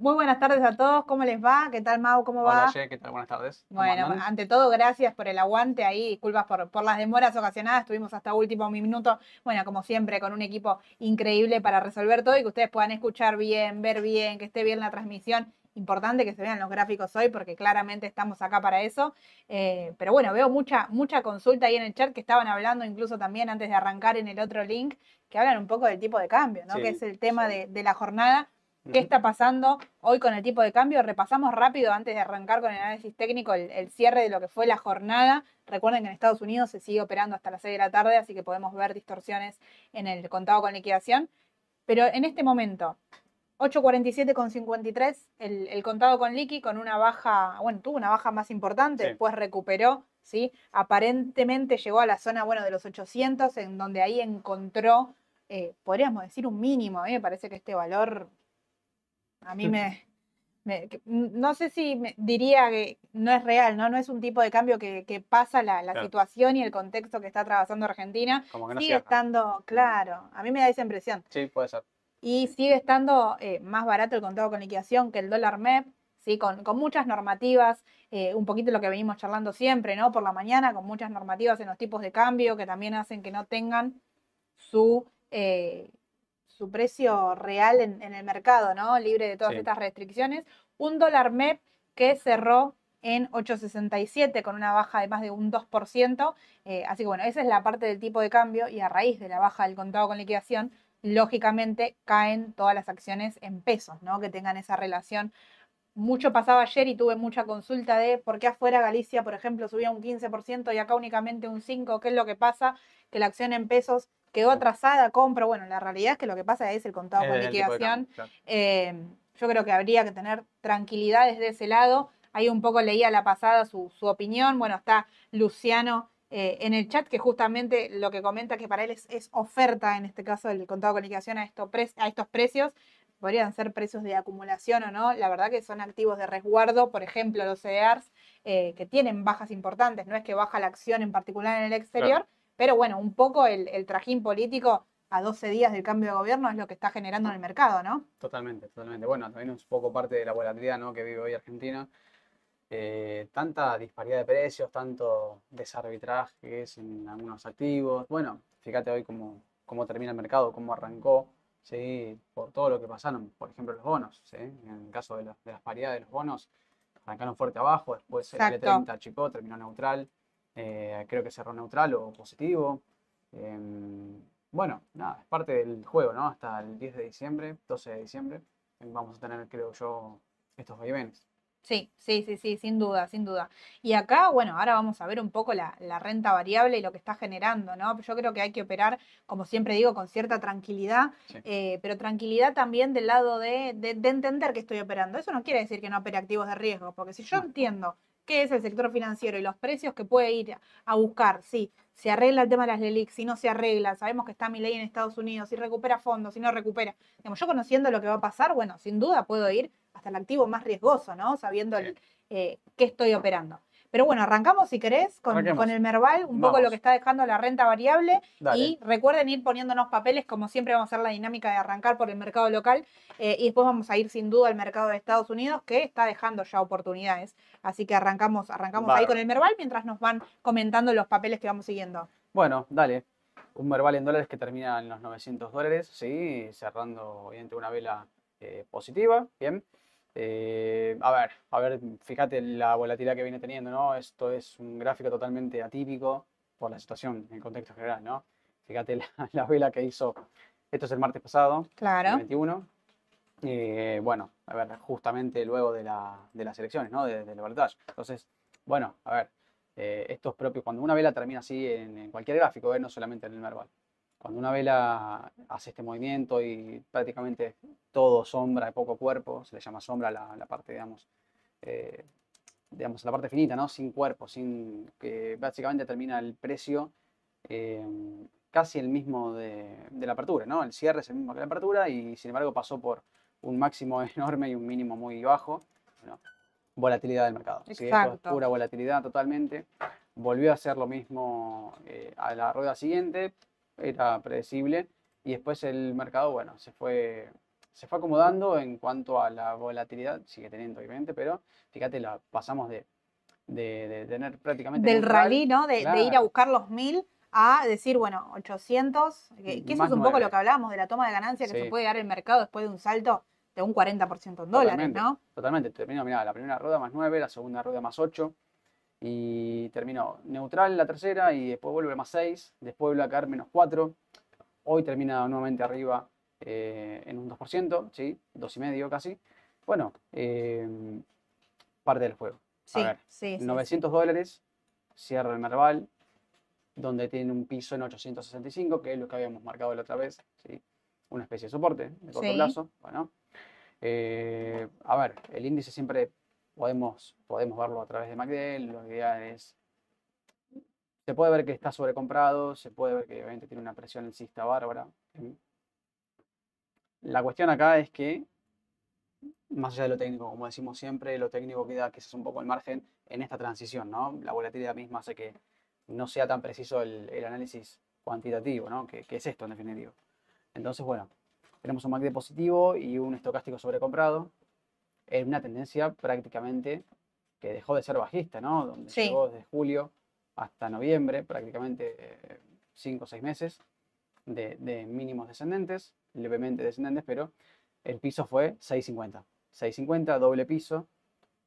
Muy buenas tardes a todos, ¿cómo les va? ¿Qué tal Mau? ¿Cómo va? Hola, Ye, ¿qué tal? Buenas tardes. ¿Cómo Bueno, andan? ante todo, gracias por el aguante ahí, disculpas por, por las demoras ocasionadas, estuvimos hasta último minuto, bueno, como siempre, con un equipo increíble para resolver todo y que ustedes puedan escuchar bien, ver bien, que esté bien la transmisión. Importante que se vean los gráficos hoy porque claramente estamos acá para eso. Eh, pero bueno, veo mucha, mucha consulta ahí en el chat que estaban hablando incluso también antes de arrancar en el otro link, que hablan un poco del tipo de cambio, ¿no? Sí, que es el tema sí. de, de la jornada. ¿Qué está pasando hoy con el tipo de cambio? Repasamos rápido antes de arrancar con el análisis técnico el, el cierre de lo que fue la jornada. Recuerden que en Estados Unidos se sigue operando hasta las 6 de la tarde, así que podemos ver distorsiones en el contado con liquidación. Pero en este momento, 8.47,53 el, el contado con liqui con una baja, bueno, tuvo una baja más importante, Sí. después recuperó, ¿sí? Aparentemente llegó a la zona, bueno, de los 800, en donde ahí encontró, eh, podríamos decir, un mínimo. A mí me parece que este valor, a mí me... no sé si me- diría que no es real, ¿no? No es un tipo de cambio que, que pasa la, la Claro. situación y el contexto que está atravesando Argentina. Como que no Sigue estando, claro, a mí me da esa impresión. Sí, puede ser. Y sigue estando eh, más barato el contado con liquidación que el dólar MEP, ¿sí? con, con muchas normativas, eh, un poquito lo que venimos charlando siempre, ¿no? Por la mañana, con muchas normativas en los tipos de cambio que también hacen que no tengan su, eh, su precio real en, en el mercado, ¿no? Libre de todas Sí. estas restricciones. Un dólar MEP que cerró en 8.67 con una baja de más de un 2%. eh, así que bueno, esa es la parte del tipo de cambio y a raíz de la baja del contado con liquidación, lógicamente caen todas las acciones en pesos, ¿no? Que tengan esa relación. Mucho pasaba ayer y tuve mucha consulta de por qué afuera Galicia, por ejemplo, subía un 15% y acá únicamente un 5%, ¿qué es lo que pasa? Que la acción en pesos quedó atrasada, compra. Bueno, la realidad es que lo que pasa es el contado con liquidación. cambio, claro. Eh, yo creo que habría que tener tranquilidad desde ese lado. Ahí un poco leía la pasada su, su opinión. Bueno, está Luciano eh, en el chat que justamente lo que comenta que para él es, es oferta, en este caso el contado con liquidación a, estos pre- a estos precios. Podrían ser precios de acumulación o no. La verdad que son activos de resguardo, por ejemplo, los CDRs, eh, que tienen bajas importantes. No es que baja la acción en particular en el exterior, pero bueno, un poco el, el trajín político a 12 días del cambio de gobierno es lo que está generando en el mercado, ¿no? Totalmente, totalmente. Bueno, también es un poco parte de la volatilidad ¿no? que vive hoy Argentina. Eh, tanta disparidad de precios, tanto desarbitraje que es en algunos activos. Bueno, fíjate hoy cómo, cómo termina el mercado, cómo arrancó, ¿sí? por todo lo que pasaron, por ejemplo, los bonos. ¿sí? En el caso de, la- de las paridades de los bonos, arrancaron fuerte abajo, después el Exacto. L30 achicó, terminó neutral, eh, creo que cerró neutral o positivo. Em, bueno, nada, es parte del juego, ¿no? Hasta el 10 de diciembre, 12 de diciembre, vamos a tener, creo yo, estos vaivenes. Sí, sí, sí, sí, sin duda, sin duda. Y acá, bueno, ahora vamos a ver un poco la, la renta variable y lo que está generando, ¿no? Yo creo que hay que operar, como siempre digo, con cierta tranquilidad, Sí. eh, pero tranquilidad también del lado de, de- de entender que estoy operando. Eso no quiere decir que no opere activos de riesgo, porque si yo No. entiendo qué es el sector financiero y los precios que puede ir a buscar, si se arregla el tema de las LELIC, si no se arregla, sabemos que está mi ley en Estados Unidos, si recupera fondos, si no recupera. Digamos, yo conociendo lo que va a pasar, bueno, sin duda puedo ir hasta el activo más riesgoso, ¿no? Sabiendo el- eh, qué estoy operando. Pero bueno, arrancamos si querés con, el Merval, un poco lo que está dejando la renta variable Dale. y recuerden ir poniéndonos papeles, como siempre vamos a hacer la dinámica de arrancar por el mercado local eh, y después vamos a ir sin duda al mercado de Estados Unidos que está dejando ya oportunidades. Así que arrancamos, arrancamos ahí con el Merval mientras nos van comentando los papeles que vamos siguiendo. Bueno, dale. Un Merval en dólares que termina en los 900 dólares, sí, cerrando obviamente una vela eh, positiva, bien. Eh, a ver, a ver, fíjate la volatilidad que viene teniendo, ¿no? Esto es un gráfico totalmente atípico por la situación, en el contexto general, ¿no? Fíjate la, la vela que hizo, esto es el martes pasado, el Claro. 21. Eh, bueno, a ver, justamente luego de, la- de las elecciones, ¿no? De- del balotaje. Entonces, bueno, a ver, eh, esto es propio. Cuando una vela termina así en, en cualquier gráfico, ¿eh? no solamente en el Merval. Cuando una vela hace este movimiento y prácticamente todo sombra de poco cuerpo, se le llama sombra la, la parte, digamos, eh, digamos, la parte finita, ¿no? Sin cuerpo, sin que básicamente termina el precio eh, casi el mismo de, de la apertura, ¿no? El cierre es el mismo que la apertura y sin embargo pasó por un máximo enorme y un mínimo muy bajo. Bueno, volatilidad del mercado. Sí, esto es Exacto. pura volatilidad totalmente. Volvió a hacer lo mismo eh, a la rueda siguiente, era predecible. Y después el mercado, bueno, se fue se fue acomodando en cuanto a la volatilidad, sigue teniendo obviamente, pero fíjate, la pasamos de, de, de tener prácticamente... Del neutral, rally, ¿no? De, de ir a buscar los 1000 a decir, bueno, 800, que, que eso es un poco lo que hablábamos de la toma de ganancia que Sí. se puede dar el mercado después de un salto de un 40% en dólares, Totalmente. ¿no? Totalmente, terminó, mirá, la primera rueda más 9, la segunda rueda más 8 y terminó neutral la tercera y después vuelve más 6, después vuelve a caer menos 4, hoy termina nuevamente arriba eh, en un 2%, ¿sí? 2,5 casi. Bueno, eh, parte del juego. Sí, ver, sí, sí, sí. 900 dólares, cierra el Merval, donde tiene un piso en 865, que es lo que habíamos marcado la otra vez, ¿sí? Una especie de soporte de corto plazo. Bueno, eh, a ver, el índice siempre podemos, podemos verlo a través de MACD, lo ideal es... Se puede ver que está sobrecomprado, se puede ver que obviamente tiene una presión alcista bárbara. La cuestión acá es que, más allá de lo técnico, como decimos siempre, lo técnico queda quizás un poco al margen en esta transición, ¿no? La volatilidad misma hace que no sea tan preciso el, análisis cuantitativo, ¿no? Que, es esto en definitiva. Entonces, bueno, tenemos un MACD positivo y un estocástico sobrecomprado en una tendencia prácticamente que dejó de ser bajista, ¿no? Donde Sí. llegó desde julio hasta noviembre, prácticamente 5 o 6 meses de, de mínimos descendentes, levemente descendentes, pero el piso fue 6.50. 6.50, doble piso,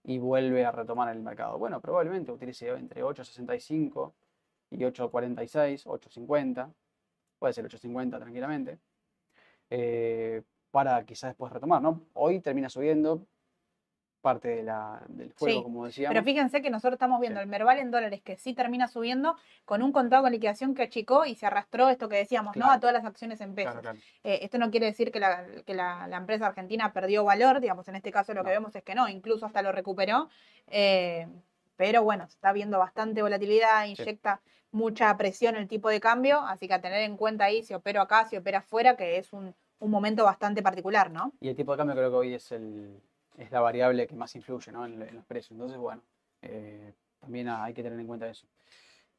y vuelve a retomar el mercado. Bueno, probablemente utilice entre 8.65 y 8.46, 8.50, puede ser 8.50 tranquilamente, eh, para quizás después retomar, ¿no? Hoy termina subiendo parte de la- del juego, Sí, como decíamos. Pero fíjense que nosotros estamos viendo Sí. el Merval en dólares que sí termina subiendo con un contado con liquidación que achicó y se arrastró esto que decíamos, ¿no? A todas las acciones en pesos. Claro, claro. Eh, esto no quiere decir que, la, que la- la empresa argentina perdió valor, digamos, en este caso lo que vemos es que no, incluso hasta lo recuperó. eh, pero bueno, se está viendo bastante volatilidad, inyecta mucha presión el tipo de cambio, así que a tener en cuenta ahí si opero acá, si opera afuera, que es un, un momento bastante particular, ¿no? Y el tipo de cambio creo que hoy es, el, es la variable que más influye ¿no? en, en los precios. Entonces, bueno, eh, también hay que tener en cuenta eso.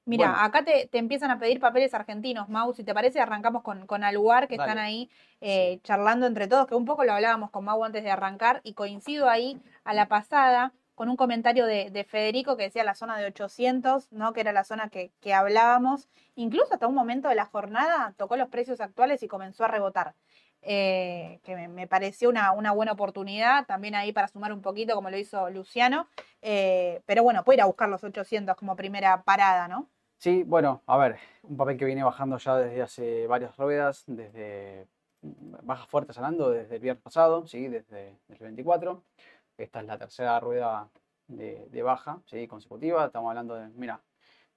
Mira, Bueno. acá te, te empiezan a pedir papeles argentinos, Mau, si te parece, arrancamos con, con Aluar, que están ahí eh, charlando entre todos, que un poco lo hablábamos con Mau antes de arrancar, y coincido ahí a la pasada con un comentario de, de Federico que decía la zona de 800, ¿no? que era la zona que, que hablábamos, incluso hasta un momento de la jornada tocó los precios actuales y comenzó a rebotar. Eh, que me, pareció una, una buena oportunidad, también ahí para sumar un poquito, como lo hizo Luciano, eh, pero bueno, puede ir a buscar los 800 como primera parada, ¿no? Sí, bueno, a ver, un papel que viene bajando ya desde hace varias ruedas, desde mm, bajas fuertes hablando, desde el viernes pasado, sí, desde el 24. Esta es la tercera rueda de, baja, consecutiva. Estamos hablando de, mira,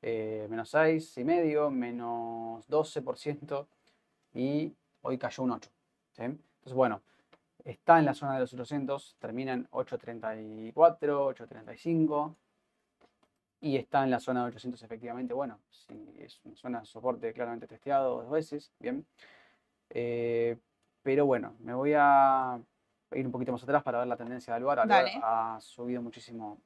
eh, menos 6 y medio, menos 12% y hoy cayó un 8. ¿Sí? Entonces, bueno, está en la zona de los 800, termina en 8.34, 8.35 y está en la zona de 800 efectivamente, bueno, si es una zona de soporte claramente testeado dos veces, bien. Eh, pero bueno, me voy a ir un poquito más atrás para ver la tendencia del Dale. ha subido muchísimo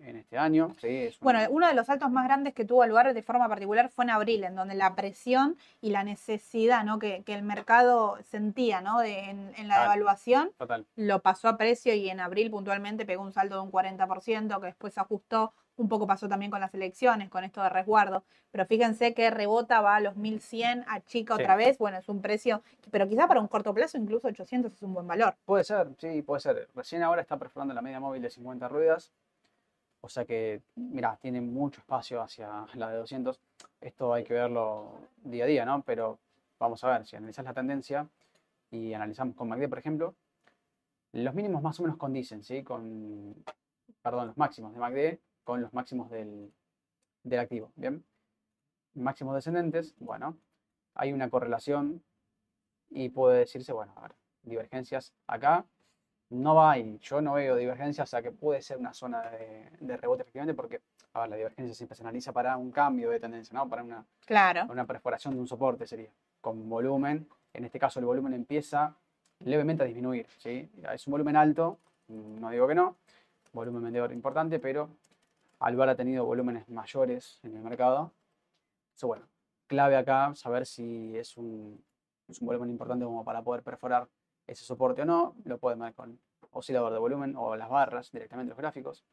en, este año. sí, es un- Bueno, uno de los saltos más grandes que tuvo lugar de forma particular fue en abril, en donde la presión y la necesidad ¿no? que, que el mercado sentía ¿no? de, en, en la Claro. devaluación total. lo pasó a precio y en abril puntualmente pegó un salto de un 40%, que después se ajustó. Un poco pasó también con las elecciones, con esto de resguardo. Pero fíjense que rebota, va a los 1100, achica Sí. otra vez. Bueno, es un precio, pero quizá para un corto plazo, incluso 800 es un buen valor. Puede ser, sí, puede ser. Recién ahora está perforando la media móvil de 50 ruedas. O sea que, mira, tiene mucho espacio hacia la de 200. Esto hay que verlo día a día, ¿no? Pero vamos a ver, si analizas la tendencia y analizamos con MACD, por ejemplo, los mínimos más o menos condicen, ¿sí? Con, perdón, los máximos de MACD con los máximos del, del activo, ¿bien? Máximos descendentes, bueno, hay una correlación y puede decirse, bueno, a ver, divergencias acá, no va y yo no veo divergencias, o sea que puede ser una zona de, de rebote efectivamente, porque, a ver, la divergencia siempre se analiza para un cambio de tendencia, ¿no? Para una, Claro. una perforación de un soporte sería, con volumen, en este caso el volumen empieza levemente a disminuir, ¿sí? Es un volumen alto, no digo que no, volumen vendedor importante, pero Alvar ha tenido volúmenes mayores en el mercado. Eso, bueno, clave acá saber si es un, es un volumen importante como para poder perforar ese soporte o no, lo pueden ver con oscilador de volumen o las barras directamente los gráficos.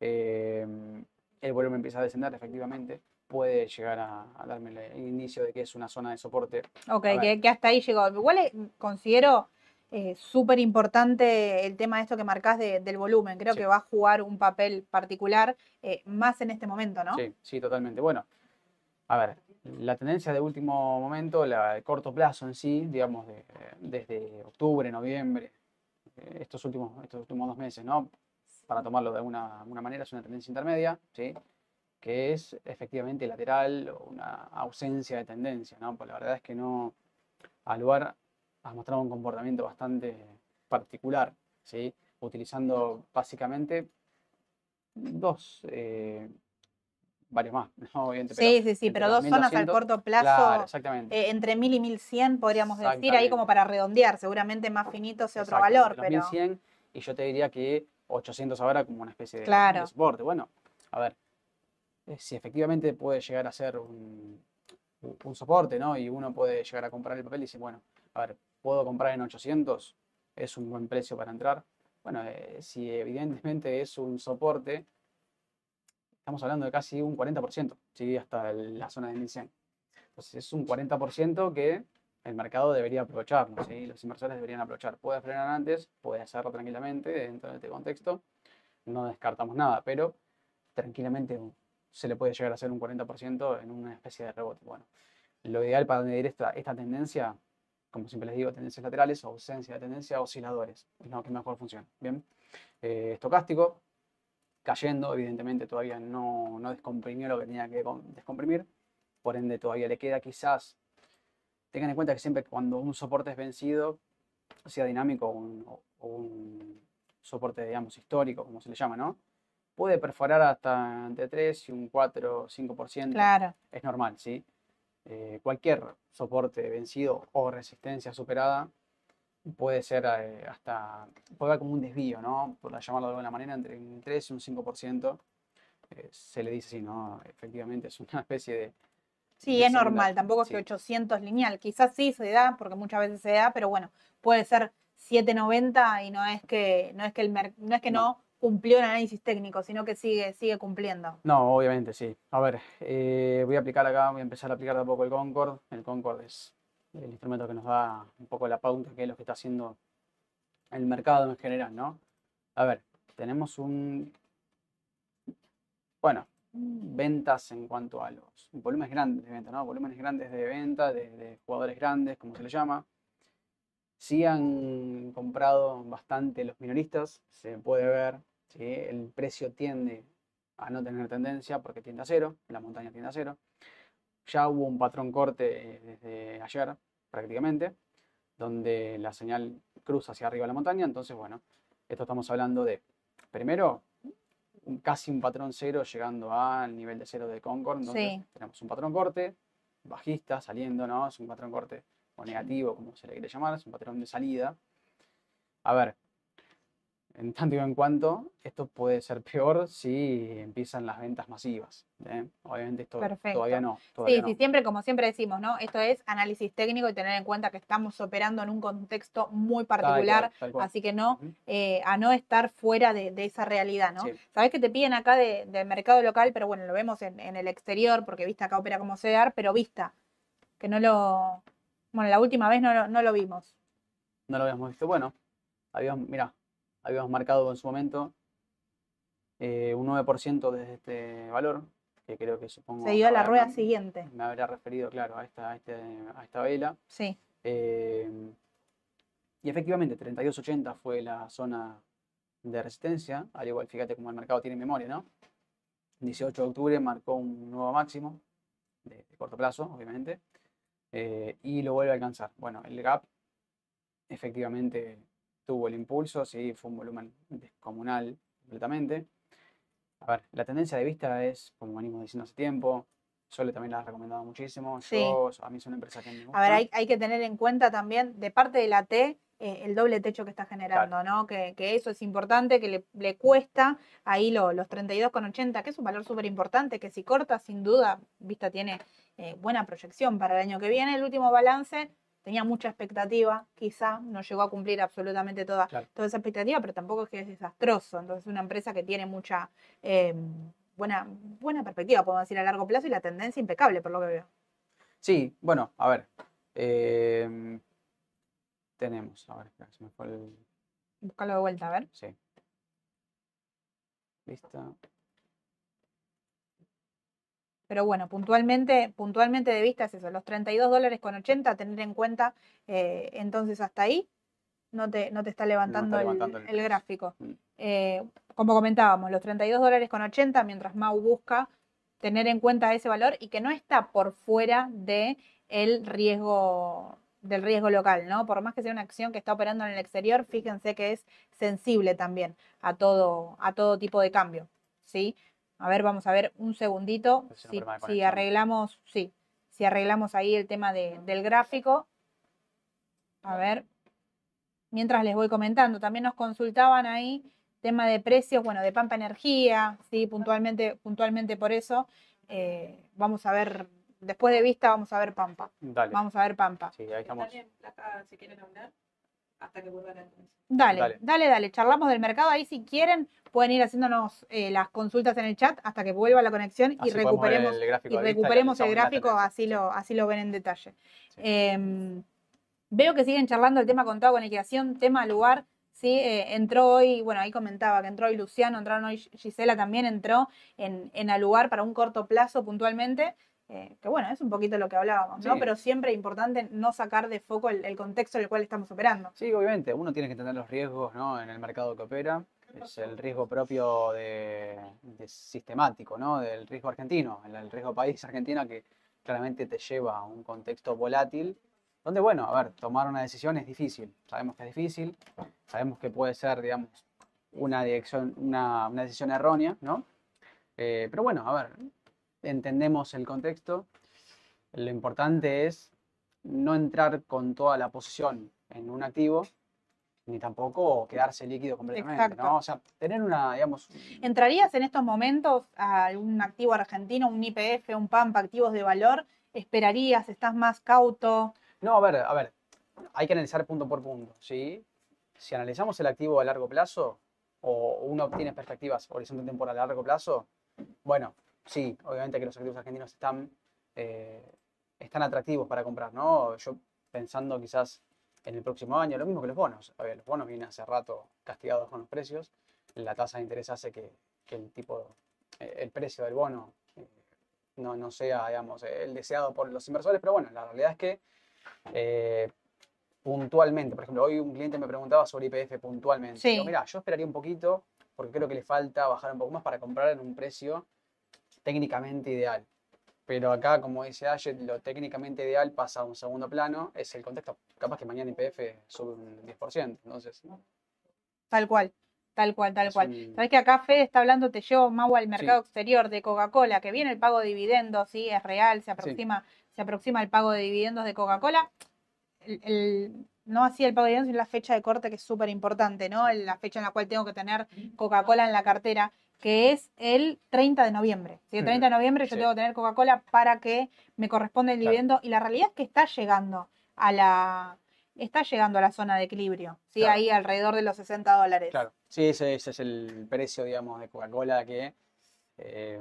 Em, el volumen empieza a descender efectivamente, puede llegar a, darme el inicio de que es una zona de soporte. Ok, que, hasta ahí llegó. Igual eh, considero eh, súper importante el tema de esto que marcás del volumen. Creo que va a jugar un papel particular eh, más en este momento, ¿no? Sí, sí, totalmente. Bueno, a ver, la tendencia de último momento, la de corto plazo en sí, digamos, desde octubre, noviembre, estos últimos, estos últimos dos meses, ¿no? Para tomarlo de alguna, alguna manera, es una tendencia intermedia, ¿sí? que es efectivamente lateral o una ausencia de tendencia, ¿no? Pues la verdad es que no, al lugar ha mostrado un comportamiento bastante particular, ¿sí? Utilizando básicamente dos, eh, varios más, ¿no? sí, sí, sí, pero dos zonas al corto plazo, eh, entre 1000 y 1100 podríamos decir, ahí como para redondear, seguramente más finito sea otro valor, pero... 1100 y yo te diría que 800 ahora como una especie de, de soporte. Bueno, a ver, eh, si efectivamente puede llegar a ser un, soporte, ¿no? Y uno puede llegar a comprar el papel y decir, bueno, a ver, ¿puedo comprar en 800? ¿Es un buen precio para entrar? Bueno, eh, si evidentemente es un soporte, estamos hablando de casi un 40%, ¿sí? Hasta la zona de 1100. Entonces es un 40% que el mercado debería aprovechar, ¿sí? Los inversores deberían aprovechar. Puede frenar antes, puede hacerlo tranquilamente dentro de este contexto. No descartamos nada, pero tranquilamente se le puede llegar a hacer un 40% en una especie de rebote. Bueno, lo ideal para medir esta, esta tendencia, como siempre les digo, tendencias laterales, ausencia de tendencia, osciladores, es lo que mejor funciona. Bien, eh, estocástico, cayendo, evidentemente todavía no, no descomprimió lo que tenía que descomprimir, por ende todavía le queda quizás, tengan en cuenta que siempre cuando un soporte es vencido, sea dinámico o un soporte, digamos, histórico, como se le llama, ¿no? puede perforar hasta entre 3 y un 4 o 5%. Claro. Es normal, ¿sí? Eh, cualquier soporte vencido o resistencia superada puede ser eh, hasta, puede haber como un desvío, ¿no? Por llamarlo de alguna manera, entre un 3 y un 5%. Eh, se le dice así, ¿no? Efectivamente es una especie de... Sí, es normal, tampoco es que 800 lineal. Quizás sí se da, porque muchas veces se da, pero bueno, puede ser 790 y no es que no es que el no es que no cumplió el análisis técnico, sino que sigue, sigue cumpliendo. No, obviamente sí. A ver, eh, voy a aplicar acá, voy a empezar a aplicar de a poco el Concord. El Concord es el instrumento que nos da un poco la pauta, que es lo que está haciendo el mercado en general, ¿no? A ver, tenemos un... Bueno, ventas en cuanto a los volúmenes grandes de venta, ¿no? Volúmenes grandes de venta, de, de jugadores grandes, como se le llama. Sí han comprado bastante los minoristas, se puede ver, ¿sí? el precio tiende a no tener tendencia porque tiende a cero, la montaña tiende a cero. Ya hubo un patrón corte desde ayer prácticamente, donde la señal cruza hacia arriba la montaña, entonces bueno, esto estamos hablando de, primero, casi un patrón cero llegando al nivel de cero de Concord, entonces tenemos un patrón corte, bajista, saliendo, ¿no? Es un patrón corte o negativo, como se le quiere llamar, es un patrón de salida. A ver, en tanto y en cuanto, esto puede ser peor si empiezan las ventas masivas. ¿eh? Obviamente esto todavía no. sí, sí, siempre, como siempre decimos, ¿no? Esto es análisis técnico y tener en cuenta que estamos operando en un contexto muy particular, así que no, eh, a no estar fuera de, esa realidad, ¿no? Sabes que te piden acá de, mercado local, pero bueno, lo vemos en, el exterior, porque vista acá opera como CEDAR, pero vista, que no lo, bueno, la última vez no, no lo vimos. No lo habíamos visto. Bueno, habíamos, mira, habíamos marcado en su momento eh, un 9% desde este valor, que creo que supongo... Se dio a la rueda siguiente. Me habría referido, claro, a esta, a, este, a esta vela. Sí. Eh, y efectivamente, 32.80 fue la zona de resistencia, al igual, fíjate cómo el mercado tiene memoria, ¿no? 18 de octubre marcó un nuevo máximo, de corto plazo, obviamente. Eh, y lo vuelve a alcanzar. Bueno, el gap efectivamente tuvo el impulso, sí, fue un volumen descomunal completamente. A ver, la tendencia de vista es, como venimos diciendo hace tiempo, Sole también la ha recomendado muchísimo. Yo, a mí es una empresa que me gusta. A ver, hay, que tener en cuenta también, de parte de la T, eh, el doble techo que está generando, ¿no? Que, eso es importante, que le, cuesta ahí lo, los 32,80, que es un valor súper importante, que si corta, sin duda, Vista tiene eh, buena proyección para el año que viene. El último balance tenía mucha expectativa, quizá no llegó a cumplir absolutamente toda, Claro. toda esa expectativa, pero tampoco es que es desastroso. Entonces, es una empresa que tiene mucha eh, buena, buena perspectiva, podemos decir, a largo plazo y la tendencia impecable, por lo que veo. Sí, bueno, a ver. em, tenemos, a ver, se me fue el. Búscalo de vuelta, a ver. Sí. Lista. Pero bueno, puntualmente, puntualmente de vista es eso, los 32 dólares con 80, tener en cuenta, eh, entonces hasta ahí no te, no te está levantando, el- levantando el el, precio. gráfico. Mm. Eh, como comentábamos, los 32 dólares con 80, mientras Mau busca tener en cuenta ese valor y que no está por fuera de el riesgo del riesgo local, ¿no? Por más que sea una acción que está operando en el exterior, fíjense que es sensible también a todo, a todo tipo de cambio, ¿sí? A ver, vamos a ver un segundito si, arreglamos, sí, si arreglamos ahí el tema de- del gráfico. A ver, mientras les voy comentando, también nos consultaban ahí tema de precios, bueno, de Pampa Energía, sí, puntualmente, puntualmente por eso. eh, vamos a ver, después de vista, vamos a ver Pampa. Dale. Vamos a ver Pampa. Sí, ahí estamos. Están en placa si quieren hablar hasta que vuelva la conexión. Dale, Dale. dale, dale, Charlamos del mercado. Ahí si quieren pueden ir haciéndonos eh, las consultas en el chat hasta que vuelva la conexión y Así recuperemos el gráfico y recuperemos el gráfico, así lo, así lo ven en detalle. Sí. Em, veo que siguen charlando el tema contado con liquidación, tema lugar. Sí, Eh, entró hoy, bueno, ahí comentaba que entró hoy Luciano, entraron hoy Gisela también, entró en, en al lugar para un corto plazo puntualmente. Eh, que bueno, es un poquito lo que hablábamos, ¿no? Sí. Pero siempre es importante no sacar de foco el, el contexto en el cual estamos operando. Sí, obviamente, uno tiene que entender los riesgos ¿no? en el mercado que opera. Es el riesgo propio de, de sistemático, ¿no? Del riesgo argentino, el, el riesgo país argentino que claramente te lleva a un contexto volátil, donde, bueno, a ver, tomar una decisión es difícil. Sabemos que es difícil, sabemos que puede ser, digamos, una dirección, una, una decisión errónea, ¿no? Eh, pero bueno, a ver, entendemos el contexto. Lo importante es no entrar con toda la posición en un activo, ni tampoco quedarse líquido completamente, Exacto. ¿no? O sea, tener una, digamos, ¿Entrarías en estos momentos a algún activo argentino, un IPF, un PAMP, activos de valor? ¿Esperarías? ¿Estás más cauto? No, a ver, a ver, hay que analizar punto por punto, ¿sí? Si analizamos el activo a largo plazo, o uno obtiene perspectivas horizonte temporal a largo plazo, bueno, sí, obviamente que los activos argentinos están, eh, están atractivos para comprar, ¿no? Yo pensando quizás en el próximo año, lo mismo que los bonos. A ver, los bonos vienen hace rato castigados con los precios, la tasa de interés hace que, que el tipo, eh, el precio del bono eh, no, no sea, digamos, el deseado por los inversores, pero bueno, la realidad es que eh, puntualmente, por ejemplo, hoy un cliente me preguntaba sobre IPF puntualmente. Sí. Digo, mira, yo esperaría un poquito porque creo que le falta bajar un poco más para comprar en un precio técnicamente ideal. Pero acá, como dice Ayet, lo técnicamente ideal pasa a un segundo plano, es el contexto. Capaz que mañana IPF sube un 10%, entonces Tal cual, tal cual, tal es cual. un- Sabes que acá Fede está hablando, te llevo Mau al mercado exterior de Coca-Cola, que viene el pago de dividendos, sí, es real, se aproxima, se aproxima el pago de dividendos de Coca-Cola. El- el- no así el pago de dividendos, es la fecha de corte que es súper importante, ¿no? La fecha en la cual tengo que tener Coca-Cola en la cartera, que es el 30 de noviembre. ¿sí? El 30 de noviembre yo Sí. tengo que tener Coca-Cola para que me corresponda el Claro. dividendo. Y la realidad es que está llegando a la, está llegando a la zona de equilibrio, ¿sí? Claro. Ahí alrededor de los 60 dólares. Claro, sí, ese, ese es el precio, digamos, de Coca-Cola que eh,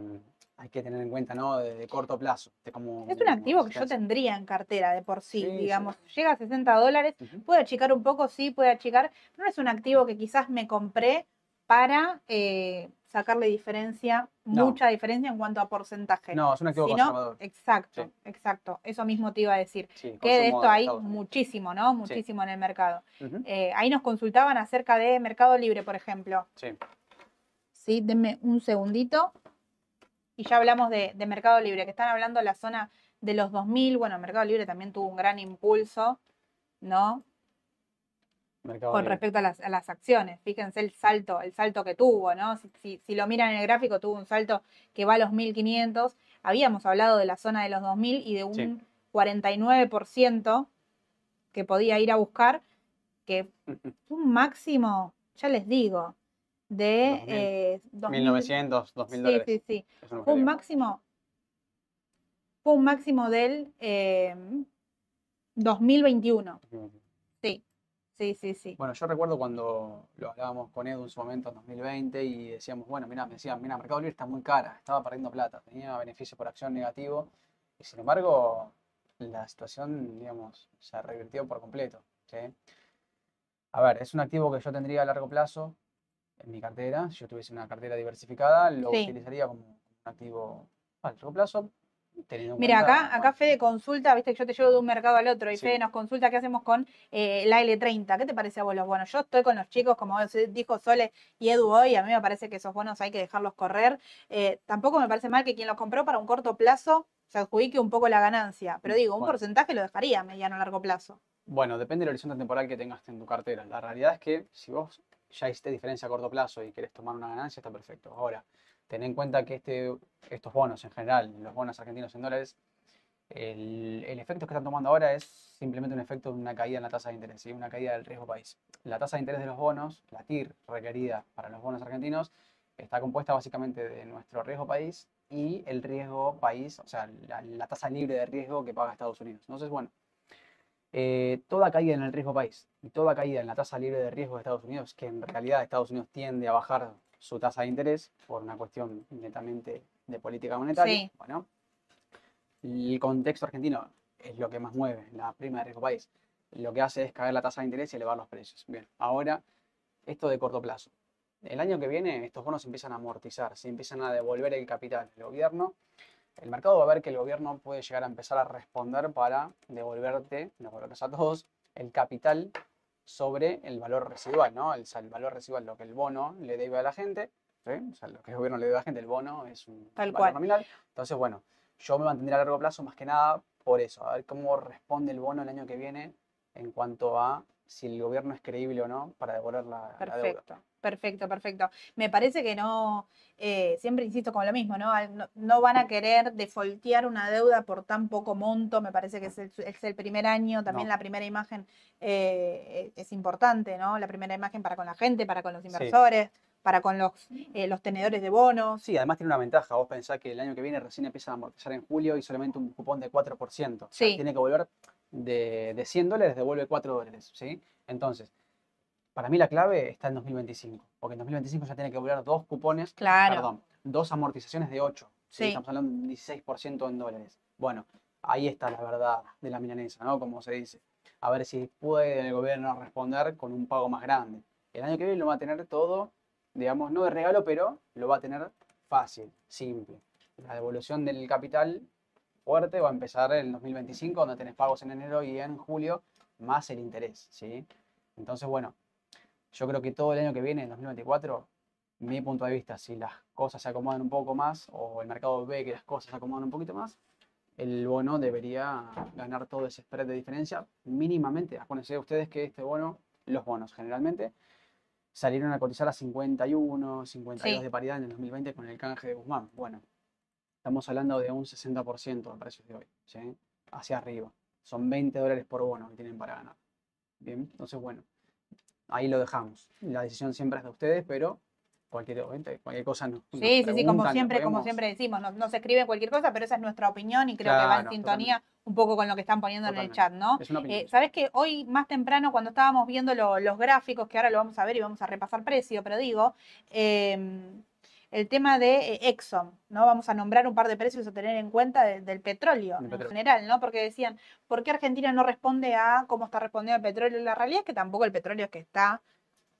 hay que tener en cuenta, ¿no? De, de corto plazo. de como- Es un activo que yo tendría en cartera de por sí, Sí, sí. digamos. Llega a 60 dólares, Ujú. puede achicar un poco, sí, puede achicar. No es un activo que quizás me compré para eh, sacarle diferencia, No. mucha diferencia en cuanto a porcentaje. No, es un activo Si no, exacto, Sí. exacto. Eso mismo te iba a decir. Sí, Que de esto hay muchísimo, ¿no? Muchísimo en el mercado. Eh, ahí nos consultaban acerca de Mercado Libre, por ejemplo. Sí, Sí, denme un segundito. Y ya hablamos de, de Mercado Libre, que están hablando de la zona de los 2000. Bueno, Mercado Libre también tuvo un gran impulso, ¿no? Mercado Con Libre. respecto a las, a las acciones. Fíjense el salto, el salto que tuvo, ¿no? Si, si- si lo miran en el gráfico, tuvo un salto que va a los 1500. Habíamos hablado de la zona de los 2000 y de un Sí. 49% que podía ir a buscar, que fue un máximo, ya les digo, de 2000. eh, 2000. 1900, 2000 Sí, dólares. sí, sí. Un Fue un máximo. Fue un máximo del. eh, 2021. Sí, sí, sí, sí. Bueno, yo recuerdo cuando lo hablábamos con Edu en su momento en 2020 y decíamos, bueno, mira, me decían, mira, Mercado Libre está muy cara, estaba perdiendo plata, tenía beneficio por acción negativo y sin embargo la situación, digamos, se revirtió por completo. ¿sí? A ver, es un activo que yo tendría a largo plazo en mi cartera. Si yo tuviese una cartera diversificada, lo Sí. utilizaría como un activo a largo plazo. Teniendo Mira, cuenta, acá, acá Fede consulta, viste que yo te llevo de un mercado al otro y Sí. Fede nos consulta qué hacemos con eh, la L30. ¿Qué te parece a vos los bonos? Yo estoy con los chicos, como dijo Sole y Edu hoy, a mí me parece que esos bonos hay que dejarlos correr. Eh, tampoco me parece mal que quien los compró para un corto plazo se adjudique un poco la ganancia, pero digo, un Bueno. porcentaje lo dejaría a mediano o largo plazo. Bueno, depende del horizonte temporal que tengas en tu cartera. La realidad es que si vos ya hiciste diferencia a corto plazo y querés tomar una ganancia, está perfecto. Ahora, ten en cuenta que este, estos bonos en general, los bonos argentinos en dólares, el, el efecto que están tomando ahora es simplemente un efecto de una caída en la tasa de interés, ¿sí? una caída del riesgo país. La tasa de interés de los bonos, la TIR requerida para los bonos argentinos, está compuesta básicamente de nuestro riesgo país y el riesgo país, o sea, la, la tasa libre de riesgo que paga Estados Unidos. Entonces, bueno, eh, toda caída en el riesgo país y toda caída en la tasa libre de riesgo de Estados Unidos, que en realidad Estados Unidos tiende a bajar su tasa de interés por una cuestión netamente de política monetaria, Sí. bueno, el contexto argentino es lo que más mueve, la prima de riesgo país. Lo que hace es caer la tasa de interés y elevar los precios. Bien, ahora, esto de corto plazo. El año que viene estos bonos empiezan a amortizar, se empiezan a devolver el capital del gobierno. El mercado va a ver que el gobierno puede llegar a empezar a responder para devolverte, devolvernos a todos, el capital sobre el valor residual, ¿no? El, valor residual, lo que el bono le debe a la gente, ¿sí? O sea, lo que el gobierno le debe a la gente, el bono es un Tal valor cual. nominal. Entonces, bueno, yo me mantendré a largo plazo más que nada por eso, a ver cómo responde el bono el año que viene en cuanto a si el gobierno es creíble o no para devolver la, la deuda. Perfecto, perfecto, perfecto. Me parece que no, eh, siempre insisto con lo mismo, ¿no? No, no van a querer defoltear una deuda por tan poco monto, me parece que es el, es el primer año, también No. la primera imagen eh, es importante, ¿no? La primera imagen para con la gente, para con los Sí. inversores, para con los, eh, los tenedores de bonos. Sí, además tiene una ventaja. Vos pensás que el año que viene recién empiezan a amortizar en julio y solamente un cupón de 4%. O sea, Sí. tiene que volver de, de 100 dólares, devuelve 4 dólares. ¿sí? Entonces, para mí la clave está en 2025. Porque en 2025 ya tiene que volver dos cupones, Claro. perdón, dos amortizaciones de 8. ¿sí? Sí. Estamos hablando de un 16% en dólares. Bueno, ahí está la verdad de la milanesa, ¿no? Como se dice. A ver si puede el gobierno responder con un pago más grande. El año que viene lo va a tener todo, digamos, no de regalo, pero lo va a tener fácil, simple. La devolución del capital fuerte va a empezar en 2025, donde tenés pagos en enero y en julio, más el interés, ¿sí? Entonces, bueno, yo creo que todo el año que viene, en 2024, mi punto de vista, si las cosas se acomodan un poco más o el mercado ve que las cosas se acomodan un poquito más, el bono debería ganar todo ese spread de diferencia mínimamente. Acuérdense ustedes que este bono, los bonos generalmente, salieron a cotizar a 51, 52 Sí. de paridad en el 2020 con el canje de Guzmán. Bueno, estamos hablando de un 60% de precios de hoy, ¿sí? Hacia arriba. Son 20 dólares por bono que tienen para ganar. Bien, entonces bueno, ahí lo dejamos. La decisión siempre es de ustedes, pero cualquier, cosa nos Sí, sí, sí, como siempre, como siempre decimos, nos, nos escriben cualquier cosa, pero esa es nuestra opinión y creo que va en sintonía un poco con lo que están poniendo en el chat, ¿no? Es una opinión. Eh, Sabes que hoy más temprano, cuando estábamos viendo lo- los gráficos, que ahora lo vamos a ver y vamos a repasar precio, pero digo, em, el tema de eh, Exxon, ¿no? Vamos a nombrar un par de precios a tener en cuenta de- del petróleo en petróleo. general, ¿no? Porque decían, ¿por qué Argentina no responde a cómo está respondiendo el petróleo? La realidad es que tampoco el petróleo es que está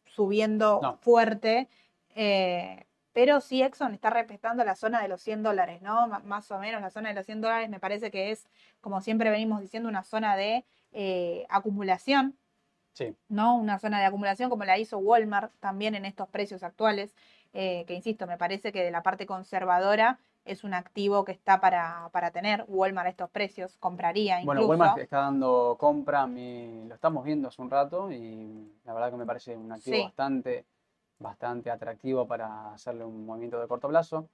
subiendo No. fuerte, eh, pero sí Exxon está respetando la zona de los 100 dólares, ¿no? M- más o menos la zona de los 100 dólares me parece que es, como siempre venimos diciendo, una zona de eh, acumulación, Sí, ¿no? Una zona de acumulación como la hizo Walmart también en estos precios actuales, eh, que insisto, me parece que de la parte conservadora es un activo que está para, para tener. Walmart a estos precios compraría incluso. Bueno, Walmart está dando compra, lo estamos viendo hace un rato y la verdad que me parece un activo Sí. bastante, bastante atractivo para hacerle un movimiento de corto plazo.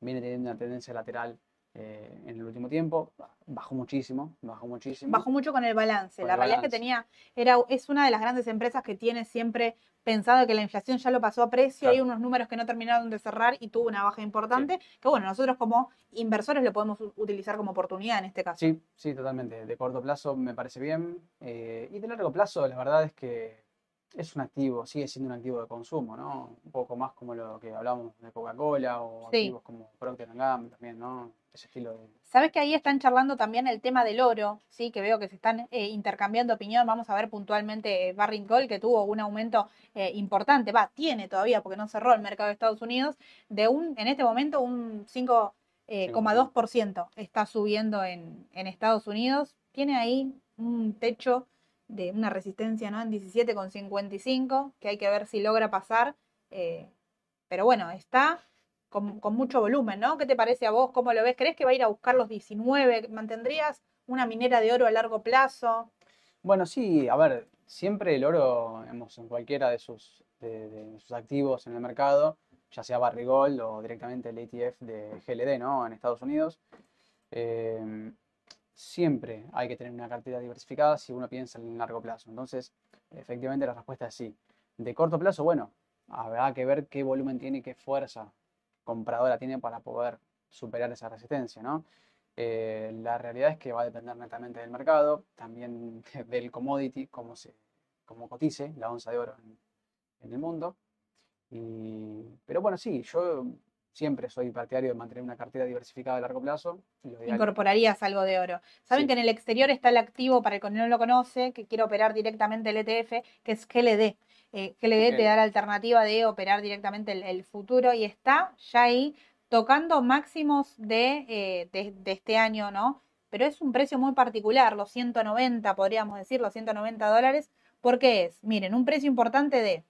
Viene teniendo una tendencia lateral eh, en el último tiempo. Bajó muchísimo, bajó muchísimo. Bajó mucho con el balance. Con la el realidad que tenía, era, es una de las grandes empresas que tiene siempre pensado que la inflación ya lo pasó a precio, Claro. hay unos números que no terminaron de cerrar y tuvo una baja importante, que bueno, nosotros como inversores lo podemos utilizar como oportunidad en este caso. Sí, sí, totalmente. De corto plazo me parece bien. eh, y de largo plazo, la verdad es que es un activo, sigue siendo un activo de consumo, ¿no? Un poco más como lo que hablamos de Coca-Cola o Sí. activos como Procter Gamble también, ¿no? Ese estilo de... Sabes que ahí están charlando también el tema del oro, sí, que veo que se están eh, intercambiando opinión. Vamos a ver puntualmente eh, Barrick Gold, que tuvo un aumento eh, importante, va, tiene todavía, porque no cerró el mercado de Estados Unidos, de un, en este momento, un 5,2% está subiendo en, en Estados Unidos. Tiene ahí un techo de una resistencia, ¿no? En 17,55, que hay que ver si logra pasar. eh, pero bueno, está con, con mucho volumen, ¿no? ¿Qué te parece a vos? ¿Cómo lo ves? ¿Crees que va a ir a buscar los 19? ¿Mantendrías una minera de oro a largo plazo? Bueno, sí, a ver, siempre el oro, en cualquiera de sus, de, sus activos en el mercado, ya sea Barrick Gold o directamente el ETF de GLD, ¿no? En Estados Unidos, eh, siempre hay que tener una cartera diversificada si uno piensa en el largo plazo. Entonces, efectivamente la respuesta es sí. De corto plazo, bueno, habrá que ver qué volumen tiene qué fuerza compradora tiene para poder superar esa resistencia, ¿no? Eh, la realidad es que va a depender netamente del mercado, también del commodity, cómo se, cómo cotice la onza de oro en, el mundo. Pero bueno, sí, yo siempre soy partidario de mantener una cartera diversificada a largo plazo. Lo Incorporarías algo de oro. Saben Sí. que en el exterior está el activo, para el que no lo conoce, que quiere operar directamente el ETF, que es GLD. Eh, GLD te Ok. da la alternativa de operar directamente el, el futuro y está ya ahí tocando máximos de, eh, de, de este año, ¿no? Pero es un precio muy particular, los 190, podríamos decir, los 190 dólares. ¿Por qué es? Miren, un precio importante de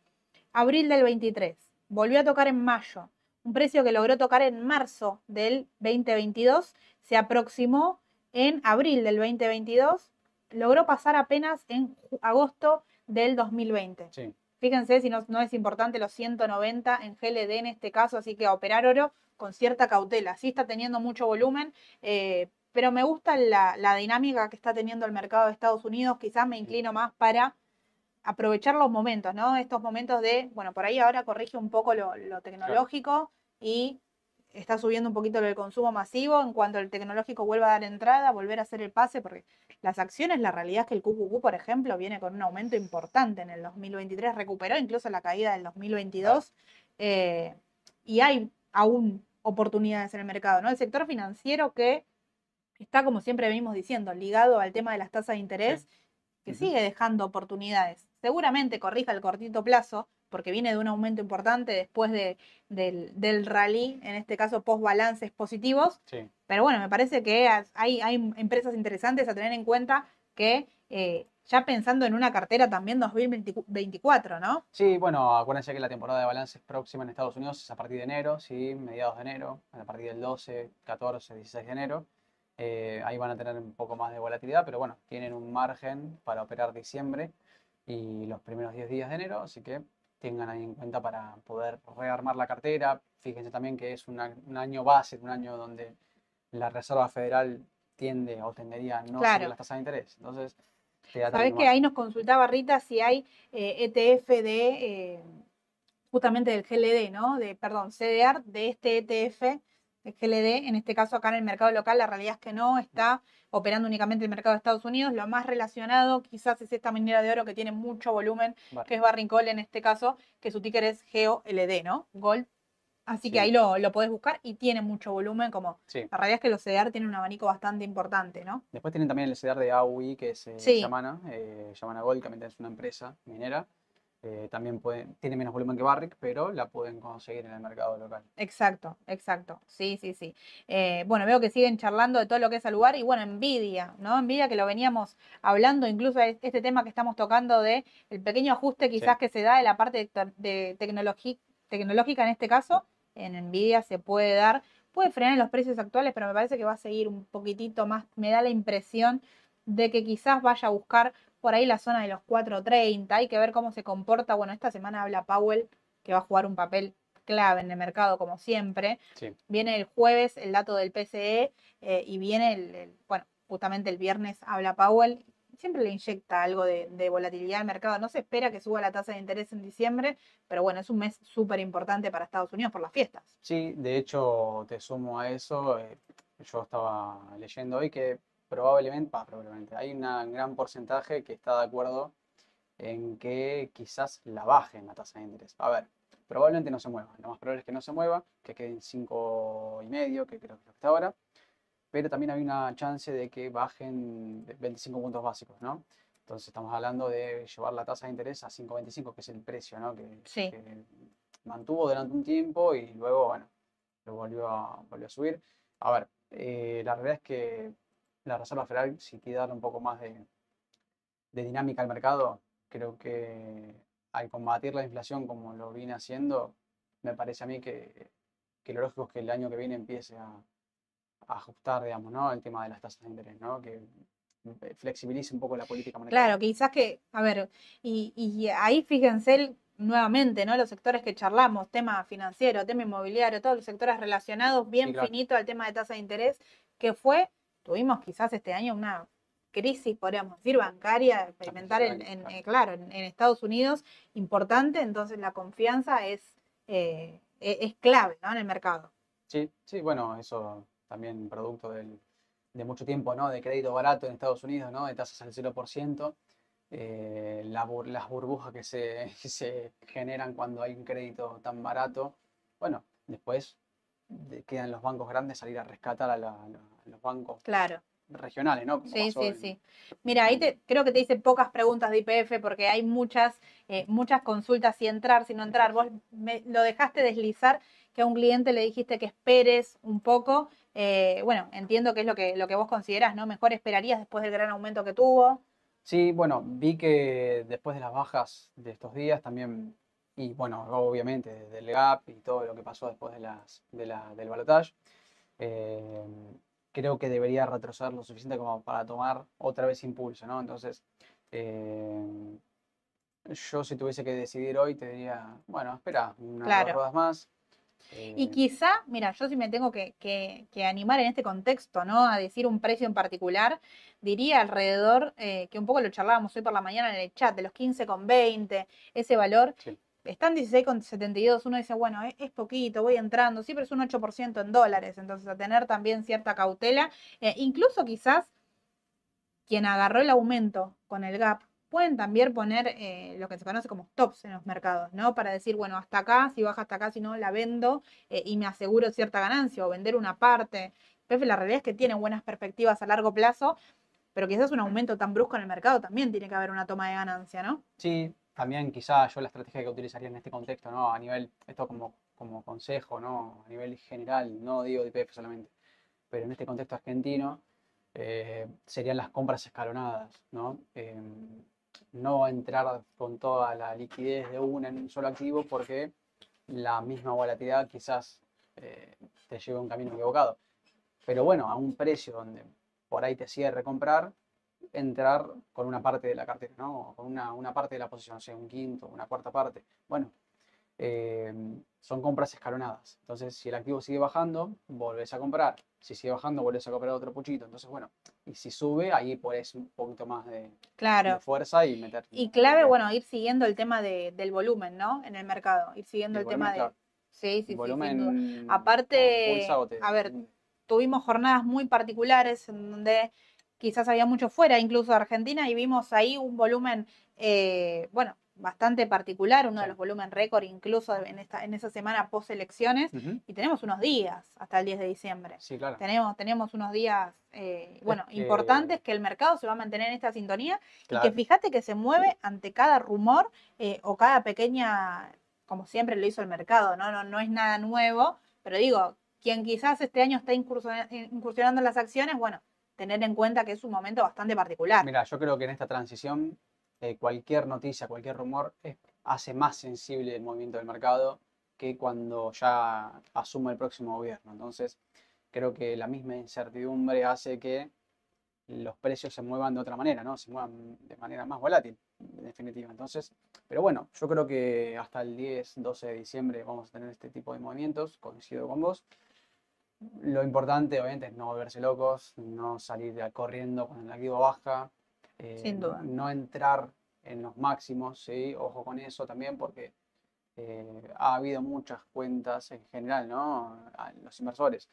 abril del 23, volvió a tocar en mayo, un precio que logró tocar en marzo del 2022, se aproximó en abril del 2022, logró pasar apenas en agosto del 2020. Sí, Fíjense si no, no es importante los 190 en GLD en este caso, así que a operar oro con cierta cautela. Sí está teniendo mucho volumen, eh, pero me gusta la, la dinámica que está teniendo el mercado de Estados Unidos. Quizás me inclino más para aprovechar los momentos, ¿no? Estos momentos de, bueno, por ahí ahora corrige un poco lo, lo tecnológico y está subiendo un poquito lo del consumo masivo. En cuanto el tecnológico vuelva a dar entrada, volver a hacer el pase, porque las acciones, la realidad es que el QQQ, por ejemplo, viene con un aumento importante en el 2023, recuperó incluso la caída del 2022, eh, y hay aún oportunidades en el mercado, ¿no? El sector financiero que está, como siempre venimos diciendo, ligado al tema de las tasas de interés, que sigue dejando oportunidades. Seguramente corrija el cortito plazo, porque viene de un aumento importante después de, del, del rally, en este caso post balances positivos, sí. pero bueno, me parece que hay, hay empresas interesantes a tener en cuenta que eh, ya pensando en una cartera también 2024, ¿no? Sí, bueno, acuérdense que la temporada de balances próxima en Estados Unidos es a partir de enero, ¿sí? Mediados de enero, a partir del 12, 14, 16 de enero. Eh, ahí van a tener un poco más de volatilidad, pero bueno, tienen un margen para operar diciembre y los primeros 10 días de enero, así que tengan ahí en cuenta para poder rearmar la cartera. Fíjense también que es una- un año base, un año donde la Reserva Federal tiende o tendería a no Claro. subir las tasas de interés. Entonces, te da Sabés que más- ahí nos consultaba Rita si hay eh, ETF de eh, justamente del GLD, ¿no? De, perdón, CDR de este ETF GLD, en este caso acá en el mercado local, la realidad es que no, está operando únicamente el mercado de Estados Unidos. Lo más relacionado quizás es esta minera de oro que tiene mucho volumen, Vale. que es Barrick Gold en este caso, que su ticker es GOLD, ¿no? Gold. Así que ahí lo, lo podés buscar y tiene mucho volumen, como Sí. la realidad es que los CDR tienen un abanico bastante importante, ¿no? Después tienen también el CDR de AUI, que es eh, Sí. Yamana, eh, Yamana Gold, que también es una empresa minera. Eh, también puede, tiene menos volumen que Barrick, pero la pueden conseguir en el mercado local. Exacto, exacto. Sí, sí, sí. Eh, bueno, veo que siguen charlando de todo lo que es al lugar y bueno, Nvidia, ¿no? Nvidia que lo veníamos hablando, incluso es- este tema que estamos tocando de el pequeño ajuste quizás que se da de la parte de, de tecnológica en este caso, en Nvidia se puede dar, puede frenar en los precios actuales, pero me parece que va a seguir un poquitito más, me da la impresión de que quizás vaya a buscar por ahí la zona de los 4.30, hay que ver cómo se comporta. Bueno, esta semana habla Powell, que va a jugar un papel clave en el mercado, como siempre. Sí. Viene el jueves el dato del PCE eh, y viene el, el- bueno, justamente el viernes habla Powell. Siempre le inyecta algo de, de volatilidad al mercado. No se espera que suba la tasa de interés en diciembre, pero bueno, es un mes súper importante para Estados Unidos por las fiestas. Sí, de hecho, te sumo a eso. eh, yo estaba leyendo hoy que probablemente, probablemente, hay una- un gran porcentaje que está de acuerdo en que quizás la bajen la tasa de interés. A ver, probablemente no se mueva. Lo más probable es que no se mueva, que quede en cinco y medio, que creo que está ahora. Pero también hay una chance de que bajen de 25 puntos básicos, ¿no? Entonces estamos hablando de llevar la tasa de interés a 5,25, que es el precio, ¿no? Que, Sí. que mantuvo durante un tiempo y luego, bueno, lo volvió a, volvió a subir. A ver, eh, la realidad es que la Reserva Federal, si quiere darle un poco más de, de dinámica al mercado, creo que al combatir la inflación como lo viene haciendo, me parece a mí que, que lo lógico es que el año que viene empiece a, a ajustar, digamos, ¿no? El tema de las tasas de interés, ¿no? Que flexibilice un poco la política monetaria. Claro, quizás que, a ver, y, y ahí fíjense el- nuevamente, ¿no? Los sectores que charlamos, tema financiero, tema inmobiliario, todos los sectores relacionados, bien Sí, claro. finito al tema de tasa de interés, que fue, tuvimos quizás este año una crisis, podríamos decir, bancaria, experimentar en, en, claro. eh, claro, en, en Estados Unidos, importante, entonces la confianza es, eh, e- es clave, ¿no? En el mercado. Sí, sí, bueno, eso también producto del- de mucho tiempo, ¿no? De crédito barato en Estados Unidos, ¿no? De tasas al 0%, eh, la bur- las burbujas que se, que se generan cuando hay un crédito tan barato. Bueno, después de- quedan los bancos grandes salir a rescatar a, la- a la- los bancos Claro. regionales, ¿no? Como Sí, sí, en- sí. Mira, ahí te, creo que te hice pocas preguntas de IPF porque hay muchas, eh, muchas consultas, si entrar, si no entrar. Vos me, lo dejaste deslizar que a un cliente le dijiste que esperes un poco. Eh, bueno, entiendo que es lo que, lo que vos considerás, ¿no? Mejor esperarías después del gran aumento que tuvo. Sí, bueno, vi que después de las bajas de estos días también, y bueno, obviamente desde el gap y todo lo que pasó después de las, de la, del balotaje, eh, creo que debería retroceder lo suficiente como para tomar otra vez impulso, ¿no? Entonces, eh, yo si tuviese que decidir hoy, te diría, bueno, espera, unas Claro. ruedas más. Y eh, quizá, mira, yo si me tengo que, que- que animar en este contexto, ¿no? A decir un precio en particular, diría alrededor, eh, que un poco lo charlábamos hoy por la mañana en el chat, de los 15,20, ese valor. Sí. Está en 16,72, uno dice, bueno, es, es poquito, voy entrando, sí, pero es un 8% en dólares, entonces a tener también cierta cautela, eh, incluso quizás quien agarró el aumento con el gap, pueden también poner eh, lo que se conoce como stops en los mercados, ¿no? Para decir, bueno, hasta acá, si baja hasta acá, si no, la vendo eh, y me aseguro cierta ganancia o vender una parte. Pepe, la realidad es que tiene buenas perspectivas a largo plazo, pero quizás un aumento tan brusco en el mercado también tiene que haber una toma de ganancia, ¿no? Sí, también quizá yo la estrategia que utilizaría en este contexto, ¿no? A nivel, esto como, como consejo, ¿no? A nivel general, no digo de IPF solamente, pero en este contexto argentino eh, serían las compras escalonadas, ¿no? Em, no entrar con toda la liquidez de una en un solo activo porque la misma volatilidad quizás eh, te lleve a un camino equivocado. Pero bueno, a un precio donde por ahí te cierre comprar, entrar con una parte de la cartera, ¿no? Con una, una parte de la posición, o sea, un quinto, una cuarta parte. Bueno, eh, son compras escalonadas. Entonces, si el activo sigue bajando, volvés a comprar. Si sigue bajando, volvés a comprar otro puchito. Entonces, bueno, y si sube, ahí pones un poquito más de, de Claro. fuerza y meter. Y clave, bueno, ir siguiendo el tema de- del volumen, ¿no? En el mercado, ir siguiendo El el, tema volumen, de... claro. Sí, sí, sí, sin duda. volumen. Aparte, impulsa o te- a ver, tuvimos jornadas muy particulares en donde quizás había mucho fuera, incluso de Argentina, y vimos ahí un volumen, eh, bueno, bastante particular, uno de los volúmenes récord incluso en, esta, en esa semana post elecciones, y tenemos unos días hasta el 10 de diciembre. Sí, claro. Tenemos, tenemos unos días, eh, bueno, que- importantes que el mercado se va a mantener en esta sintonía y Claro. que fíjate que se mueve ante cada rumor eh, o cada pequeña, como siempre lo hizo el mercado, ¿no? No, no es nada nuevo, pero digo, quien quizás este año está incursiona- incursionando en las acciones, bueno, tener en cuenta que es un momento bastante particular. Mira, yo creo que en esta transición eh, cualquier noticia, cualquier rumor hace más sensible el movimiento del mercado que cuando ya asuma el próximo gobierno. Entonces, creo que la misma incertidumbre hace que los precios se muevan de otra manera, ¿no? Se muevan de manera más volátil, en definitiva. Entonces, pero bueno, yo creo que hasta el 10, 12 de diciembre vamos a tener este tipo de movimientos, coincido con vos. Lo importante, obviamente, es no volverse locos, no salir corriendo cuando el activo baja. eh, Sin duda. No entrar en los máximos, ¿sí? Ojo con eso también, porque eh, ha habido muchas cuentas en general, ¿no? A los inversores.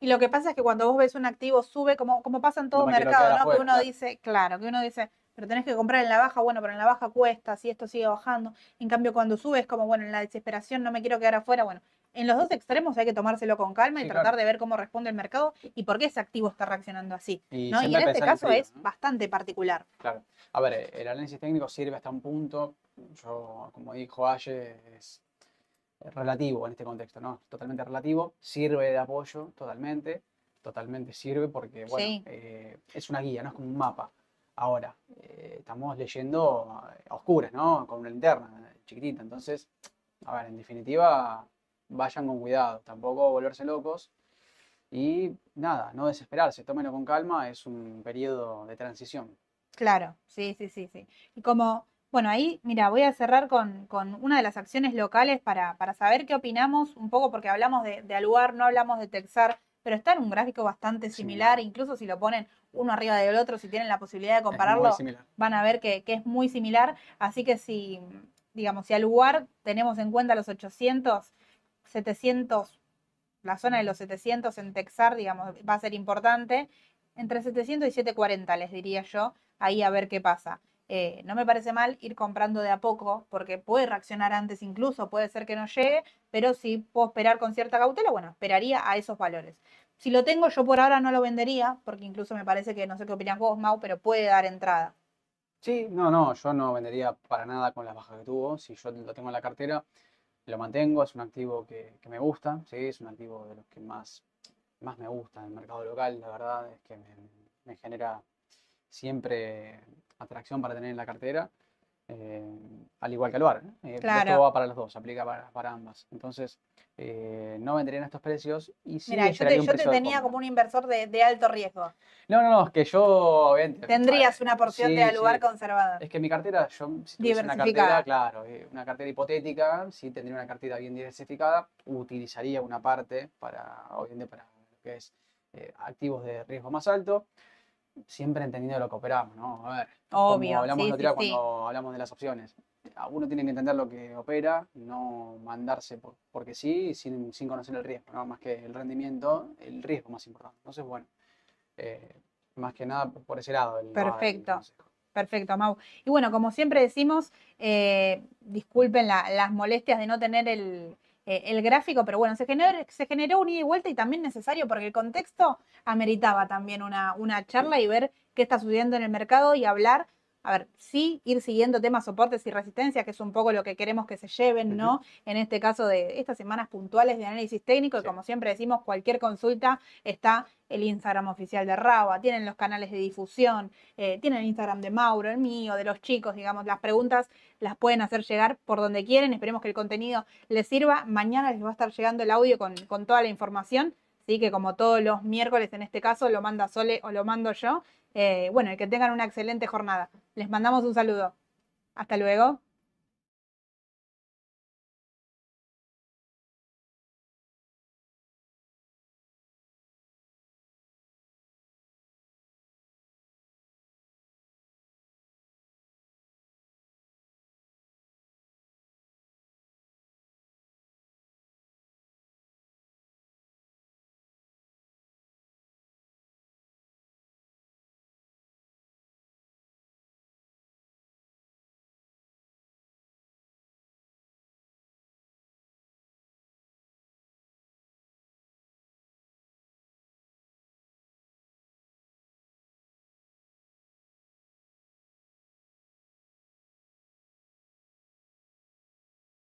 Y lo que pasa es que cuando vos ves un activo sube, como, como pasa en todo mercado, ¿no? que uno dice, claro, que uno dice, pero tenés que comprar en la baja, bueno, pero en la baja cuesta, si esto sigue bajando. En cambio, cuando sube es como, bueno, en la desesperación no me quiero quedar afuera, bueno. En los dos extremos hay que tomárselo con calma y tratar de ver cómo responde el mercado y por qué ese activo está reaccionando así. Y, ¿no? y en este caso es bastante particular. Claro. A ver, el análisis técnico sirve hasta un punto. Yo, como dijo Aye, es relativo en este contexto, ¿no? Totalmente relativo, sirve de apoyo totalmente, totalmente sirve porque, bueno, eh, es una guía, no es como un mapa. Ahora, eh, estamos leyendo a oscuras, ¿no? Con una linterna chiquitita, entonces, a ver, en definitiva, vayan con cuidado, tampoco volverse locos y nada, no desesperarse, tómenlo con calma, es un periodo de transición. Claro, sí, sí, sí, sí. Y como bueno, ahí, mira, voy a cerrar con, una de las acciones locales para, saber qué opinamos, un poco porque hablamos de, de Aluar, no hablamos de Texar, pero está en un gráfico bastante similar, incluso si lo ponen uno arriba del otro, si tienen la posibilidad de compararlo, van a ver que, es muy similar. Así que si, digamos, si al lugar tenemos en cuenta los 800, 700, la zona de los 700 en Texar, digamos, va a ser importante. Entre 700 y 740, les diría yo, ahí a ver qué pasa. Eh, no me parece mal ir comprando de a poco, porque puede reaccionar antes incluso, puede ser que no llegue, pero si puedo esperar con cierta cautela, bueno, esperaría a esos valores. Si lo tengo, yo por ahora no lo vendería, porque incluso me parece que, no sé qué opinas vos, Mau, pero puede dar entrada. Sí, no, no, yo no vendería para nada con las bajas que tuvo. Si yo lo tengo en la cartera, lo mantengo, es un activo que, me gusta, sí, es un activo de los que más, más me gusta en el mercado local, la verdad es que me genera siempre atracción para tener en la cartera, eh, al igual que el bar. ¿eh? Esto va para los dos, aplica para, ambas. Entonces, eh, no venderían estos precios y sí Mira, yo te, yo te tenía como un inversor de, alto riesgo. No, no, no, es que yo... Tendrías una porción de lugar conservada. Es que mi cartera, yo si tuviese una cartera, claro, una cartera hipotética, si tendría una cartera bien diversificada, utilizaría una parte para, obviamente, para lo que es activos de riesgo más alto siempre entendiendo lo que operamos, ¿no? A ver, Obvio, como hablamos sí, cuando hablamos de las opciones. Uno tiene que entender lo que opera, no mandarse porque sí, sin, sin, conocer el riesgo, ¿no? Más que el rendimiento, el riesgo más importante. Entonces, bueno, eh, más que nada por ese lado. Perfecto. Perfecto, Mau. Y bueno, como siempre decimos, eh, disculpen las molestias de no tener el, eh, el gráfico, pero bueno, se generó, se generó un ida y vuelta y también necesario porque el contexto ameritaba también una, una charla y ver qué está sucediendo en el mercado y hablar a ver, sí ir siguiendo temas soportes y resistencia, que es un poco lo que queremos que se lleven, ¿no? En este caso de estas semanas puntuales de análisis técnico, y como siempre decimos, cualquier consulta está el Instagram oficial de Raba, tienen los canales de difusión, eh, tienen el Instagram de Mauro, el mío, de los chicos, digamos, las preguntas las pueden hacer llegar por donde quieren, esperemos que el contenido les sirva. Mañana les va a estar llegando el audio con, con toda la información, así que como todos los miércoles en este caso, lo manda Sole o lo mando yo. Eh, bueno, y que tengan una excelente jornada. Les mandamos un saludo. Hasta luego.